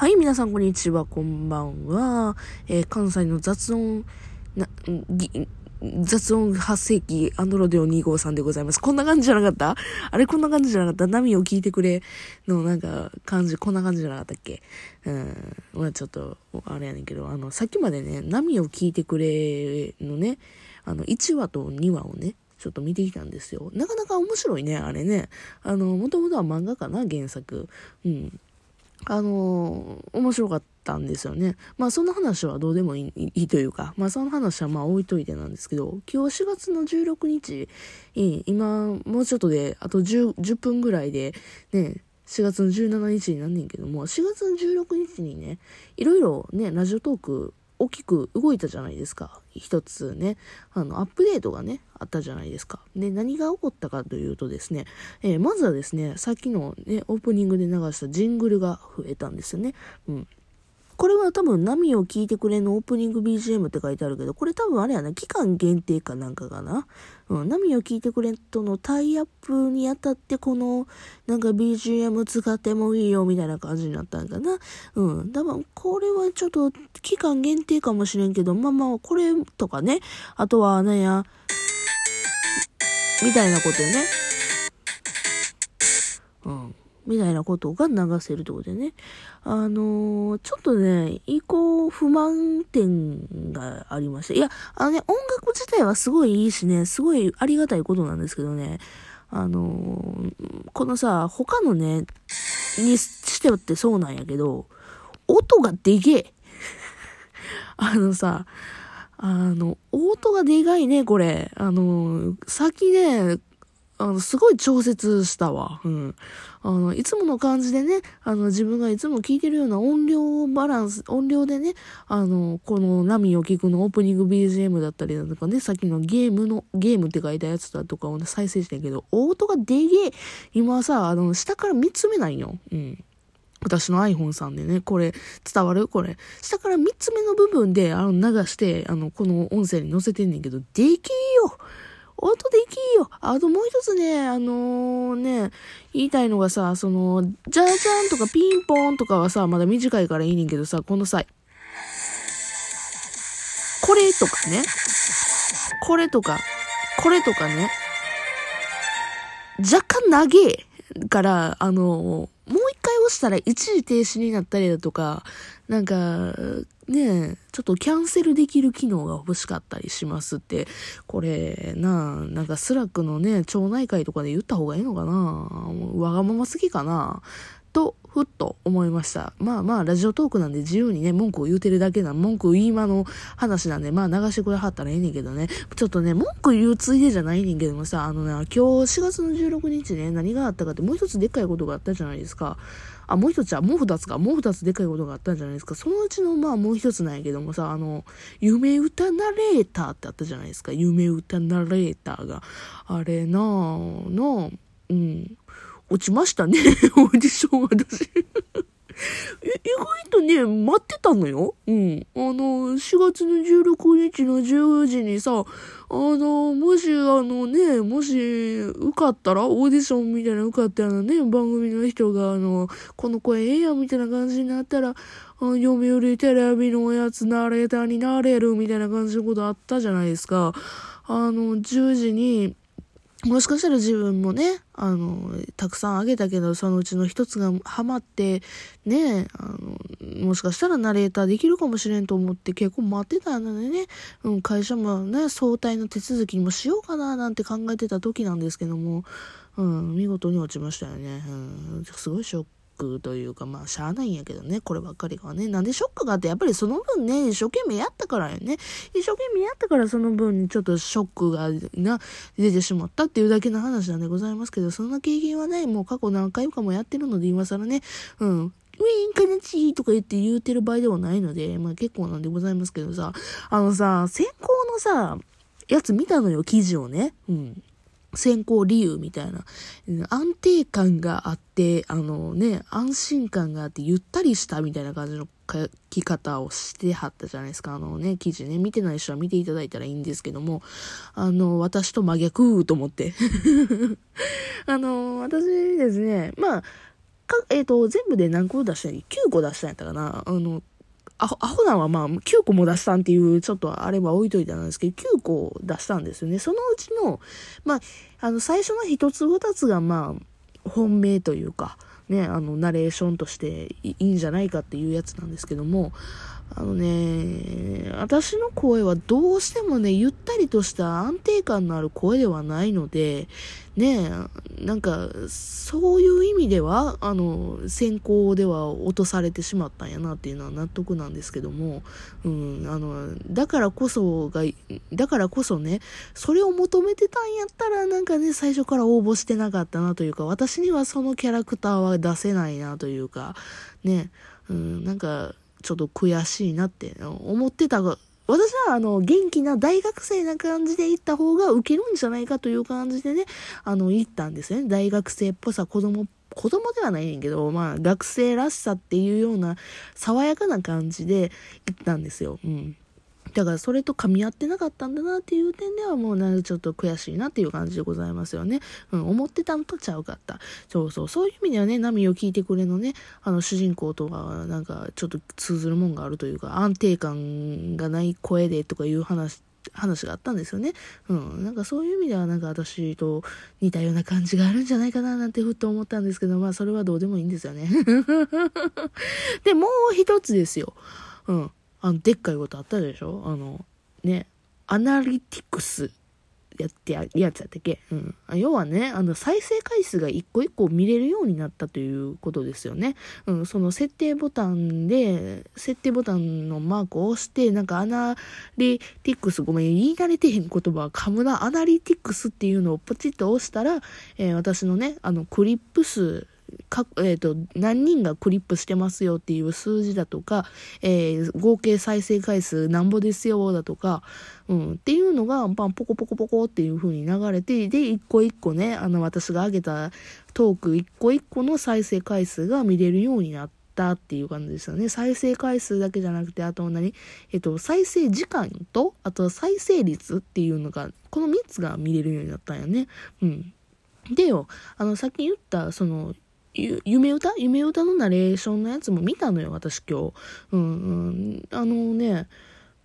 はい、皆さんこんにちは、こんばんは。えー、関西の雑音、な、雑音発生器、アンドロデオ253でございます。こんな感じじゃなかった？あれこんな感じじゃなかった？波を聞いてくれのなんか感じ、こんな感じじゃなかったっけ？うん。まあちょっと、あれやねんけど、あの、さっきまでね、波を聞いてくれのね、あの、1話と2話をね、ちょっと見てきたんですよ。なかなか面白いね、あれね。あの、もともとは漫画かな、原作。うん。あのー、面白かったんですよね。まあその話はどうでもいいというか、まあその話はまあ置いといてなんですけど、今日4月の16日、今もうちょっとで、あと 10, 10分ぐらいで、ね、4月の17日になんねんけども、4月の16日にね、いろいろね、ラジオトーク大きく動いたじゃないですか。一つね、あの、アップデートがね、あったじゃないですか。で、何が起こったかというとですね、えー、まずはですね、さっきのね、オープニングで流したジングルが増えたんですよね。うん。これは多分、波を聞いてくれのオープニング BGM って書いてあるけど、これ多分あれやな、期間限定かなんかかな。うん、波を聞いてくれとのタイアップにあたって、この、なんか BGM 使ってもいいよみたいな感じになったんかな。うん、多分、これはちょっと期間限定かもしれんけど、まあまあ、これとかね、あとは、なんや、みたいなことよね。みたいなことが流せるってことでね。あのー、ちょっとね、以降不満点がありました。いや、あのね、音楽自体はすごいいいしね、すごいありがたいことなんですけどね、あのー、このさ、他のね、にしてってそうなんやけど、音がでけえ。あのさ、あの、音がでかいね、これ。あの、先ね、あの、すごい調節したわ。うん。あの、いつもの感じでね、あの、自分がいつも聞いてるような音量バランス、音量でね、あの、この波を聞くのオープニング BGM だったりだとかね、さっきのゲームの、ゲームって書いたやつだとかをね、再生してんけど、音がでげえ。今さ、あの、下から見つめないよ。うん。私の iPhone さんでね、これ、伝わる？これ。下から3つ目の部分で、あの、流して、あの、この音声に載せてんねんけど、でけえよ音できいよ。あともう一つね、あのー、ね、言いたいのがさ、その、じゃじゃんとかピンポンとかはさ、まだ短いからいいねんけどさ、このさ、これとかね、これとか、これとかね、若干長えから、あのー、もしたら一時停止になったりだとか、なんか、ねちょっとキャンセルできる機能が欲しかったりしますって、これ、ななんかスラックのね、町内会とかで言った方がいいのかなわがまますぎかなと、ふっと思いました。まあまあ、ラジオトークなんで自由にね、文句を言うてるだけな、文句言い間の話なんで、まあ流してくれはったらええねんけどね。ちょっとね、文句言うついでじゃないねんけどもさ、あのね、今日4月の16日ね、何があったかってもう一つでっかいことがあったじゃないですか。あ、もう一つは、もう二つか、もう二つでかいことがあったんじゃないですか。そのうちの、まあもう一つなんやけどもさ、あの、夢歌ナレーターってあったじゃないですか。夢歌ナレーターが。あれなぁ、なうん。落ちましたね、オーディション私。意外とね、待ってたのよ。うん。あの、4月の16日の10時にさ、あの、もし、あのね、もし、受かったら、オーディションみたいな受かったらね、番組の人が、あの、この声ええやんみたいな感じになったら、あ読売テレビのやつナレーターになれるみたいな感じのことあったじゃないですか。あの、10時に、もしかしたら自分もね、あの、たくさんあげたけど、そのうちの一つがハマって、ね、あの、もしかしたらナレーターできるかもしれんと思って結構待ってたのでね、うん、会社もね、早退の手続きにもしようかななんて考えてた時なんですけども、うん、見事に落ちましたよね。うん、すごいショックというか、まあ、しゃあないんやけどね、こればっかりがね。なんでショックがあって、やっぱりその分ね、一生懸命やったからよね。一生懸命やったからその分にちょっとショックがな、出てしまったっていうだけの話なんでございますけど、そんな経験はね、もう過去何回かもやってるので今更ね、うん、ウィーンカネチーとか言って言うてる場合ではないので、まあ結構なんでございますけどさ、あのさ、先行のさ、やつ見たのよ、記事をね。うん。選考理由みたいな、安定感があって、あのね、安心感があって、ゆったりしたみたいな感じの書き方をしてはったじゃないですか。あのね、記事ね、見てない人は見ていただいたらいいんですけども、あの、私と真逆と思って。あの、私ですね、まあ、えっ、ー、と、全部で何個出したんや ?9 個出したんやったかなあの、アホ、アホなんはまあ、9個も出したんっていう、ちょっとあれば置いといたんですけど、9個出したんですよね。そのうちの、まあ、あの、最初の1つ2つがまあ、本命というか、ね、あの、ナレーションとしていいんじゃないかっていうやつなんですけども、あのね、私の声はどうしてもね、ゆったりとした安定感のある声ではないので、ねなんか、そういう意味では、あの、先行では落とされてしまったんやなっていうのは納得なんですけども、うん、あの、だからこそが、だからこそね、それを求めてたんやったら、なんかね、最初から応募してなかったなというか、私にはそのキャラクターは出せないなというか、ね、うん、なんか、ちょっと悔しいなって思ってたが、私はあの、元気な大学生な感じで行った方がウケるんじゃないかという感じでね、あの、行ったんですね。大学生っぽさ、子供、子供ではないねんけど、まあ、学生らしさっていうような、爽やかな感じで行ったんですよ。うん。だからそれと噛み合ってなかったんだなっていう点ではもうなちょっと悔しいなっていう感じでございますよね。うん、思ってたのとちゃうかった。そうそう、そういう意味ではね、波を聞いてくれのね、あの主人公とはなんかちょっと通ずるもんがあるというか、安定感がない声でとかいう話話があったんですよね。うん。なんかそういう意味ではなんか私と似たような感じがあるんじゃないかななんてふっと思ったんですけど、まあそれはどうでもいいんですよね。で、もう一つですよ。うん。あの、でっかいことあったでしょ？あの、ね、アナリティクスやってややつやったっけ？うん。要はね、あの、再生回数が一個一個見れるようになったということですよね。うん、その設定ボタンで、設定ボタンのマークを押して、なんかアナリティクス、ごめん、言い慣れてへん言葉は噛むな、アナリティクスっていうのをポチッと押したら、えー、私のね、あの、クリップ数、か、え、ー、と、何人がクリップしてますよっていう数字だとか、えー、合計再生回数なんぼですよだとか、うん、っていうのが、まあ、ポコポコポコっていう風に流れて、で、一個一個ね、あの、私が上げたトーク一個一個の再生回数が見れるようになったっていう感じですよね。再生回数だけじゃなくて、あと何？えっと、再生時間と、あと再生率っていうのが、この3つが見れるようになったんよね。うん。でよ、あの、さっき言った、その、夢歌夢歌のナレーションのやつも見たのよ、私今日。うん、うん。あのね、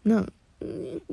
な、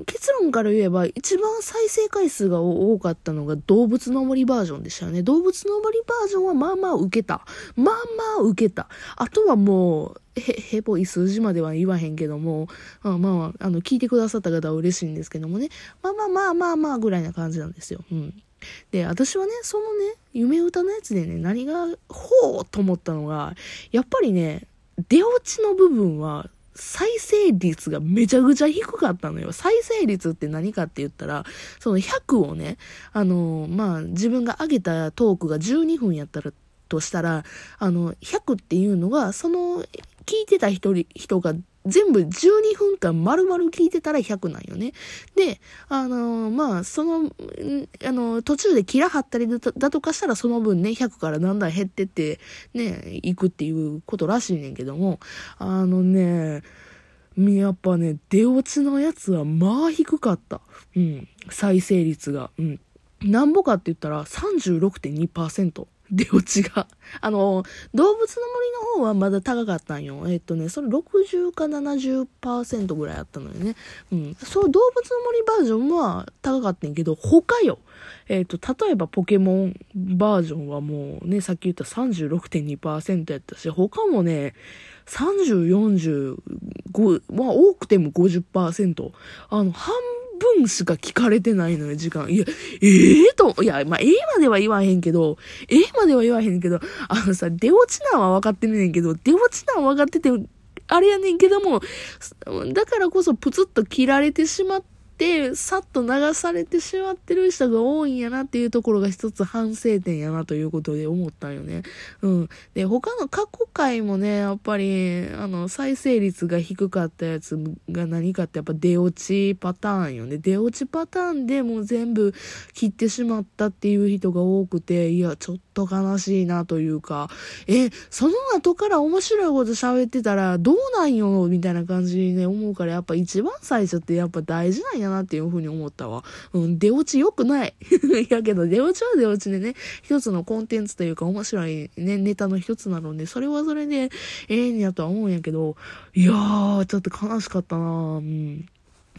結論から言えば、一番再生回数が多かったのが動物の森バージョンでしたよね。動物の森バージョンはまあまあ受けた。まあまあ受けた。あとはもう、へ、へぼい数字までは言わへんけども、まあまあ、あの、聞いてくださった方は嬉しいんですけどもね。まあまあまあまあまあぐらいな感じなんですよ。うん。で、私はね、そのね、夢歌のやつでね、何が、ほうと思ったのが、やっぱりね、出落ちの部分は、再生率がめちゃくちゃ低かったのよ。再生率って何かって言ったら、その100をね、あの、まあ、自分が上げたトークが12分やったら、としたら、あの、100っていうのが、その、聞いてた人人が全部12分間丸々聞いてたら100なんよね。で、あのー、まあ、その、あのー、途中でキラ張ったりだとかしたらその分ね、100からだんだん減ってって、ね、行くっていうことらしいねんけども、あのね、やっぱね、出落ちのやつはまあ低かった。うん。再生率が。うん。なんぼかって言ったら36.2%。出落ちが。あの、動物の森の方はまだ高かったんよ。えっとね、それ60か70%ぐらいあったのよね。うん。そう、動物の森バージョンは高かったんけど、他よ。えっと、例えばポケモンバージョンはもうね、さっき言った36.2%やったし、他もね、30、45、まあ多くても50%。あの、半分分しか聞かれてないのよ、時間。いや、ええー、と、いや、まあ、ええまでは言わへんけど、ええまでは言わへんけど、あのさ、出落ちなんは分かってんねんけど、出落ちなん分かってて、あれやねんけども、だからこそプツッと切られてしまっ、て、さっと流されてしまってる人が多いんやなっていうところが一つ反省点やなということで思ったんよね。うん。で、他の過去回もね、やっぱり、あの、再生率が低かったやつが何かってやっぱ出落ちパターンよね。出落ちパターンでもう全部切ってしまったっていう人が多くて、いや、ちょっとと悲しいなというか、え、その後から面白いこと喋ってたらどうなんよ、みたいな感じにね、思うから、やっぱ一番最初ってやっぱ大事なんやなっていうふうに思ったわ。うん、出落ち良くない。やけど、出落ちは出落ちでね、一つのコンテンツというか面白いね、ネタの一つなので、それはそれで、ええんやとは思うんやけど、いやー、ちょっと悲しかったなうん。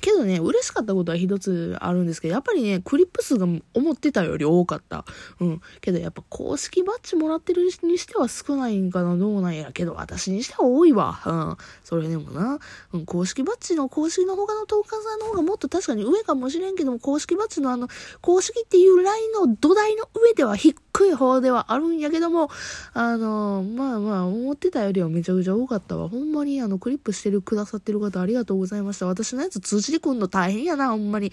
けどね、嬉しかったことは一つあるんですけど、やっぱりね、クリップ数が思ってたより多かった。うん。けどやっぱ公式バッジもらってるにしては少ないんかな、どうなんや。けど私にしては多いわ。うん。それでもな、うん、公式バッジの公式の他のトーカーさんの方がもっと確かに上かもしれんけども、公式バッジのあの、公式っていうラインの土台の上では低い方ではあるんやけども、あの、まあまあ、思ってたよりはめちゃくちゃ多かったわ。ほんまにあの、クリップしてるくださってる方ありがとうございました。私のやつ通じてくんの大変やな、ほんまに。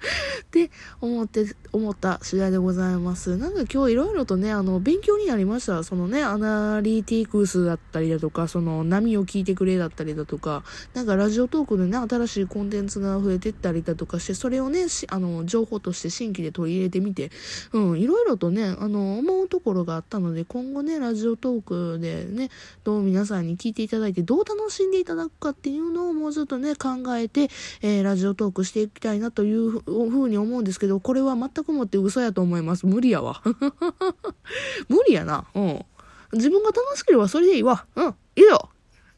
って思って、思った次第でございます。なんか今日いろいろとね、あの、勉強になりました。そのね、アナリティクスだったりだとか、その波を聞いてくれだったりだとか、なんかラジオトークでね、新しいコンテンツが増えてったりだとかして、それをね、あの、情報として新規で取り入れてみて、うん、いろいろとね、あの、思うところがあったので、今後ね、ラジオトークでね、どう皆さんに聞いていただいて、どう楽しんでいただくかっていうのをもうちょっとね、考えて、えー、ラジオトークしていきたいなというふうに思うんですけど、これは全くもって嘘やと思います。無理やわ。無理やな。うん。自分が楽しければそれでいいわ。うん。いいよ。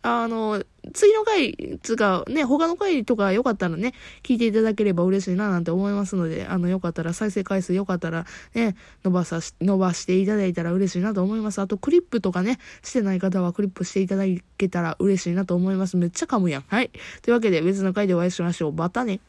あの、次の回、つか、ね、他の回とかよかったらね、聞いていただければ嬉しいななんて思いますので、あの、よかったら、再生回数よかったら、ね、伸ばさし、伸ばしていただいたら嬉しいなと思います。あと、クリップとかね、してない方はクリップしていただけたら嬉しいなと思います。めっちゃ噛むやん。はい。というわけで、別の回でお会いしましょう。またね。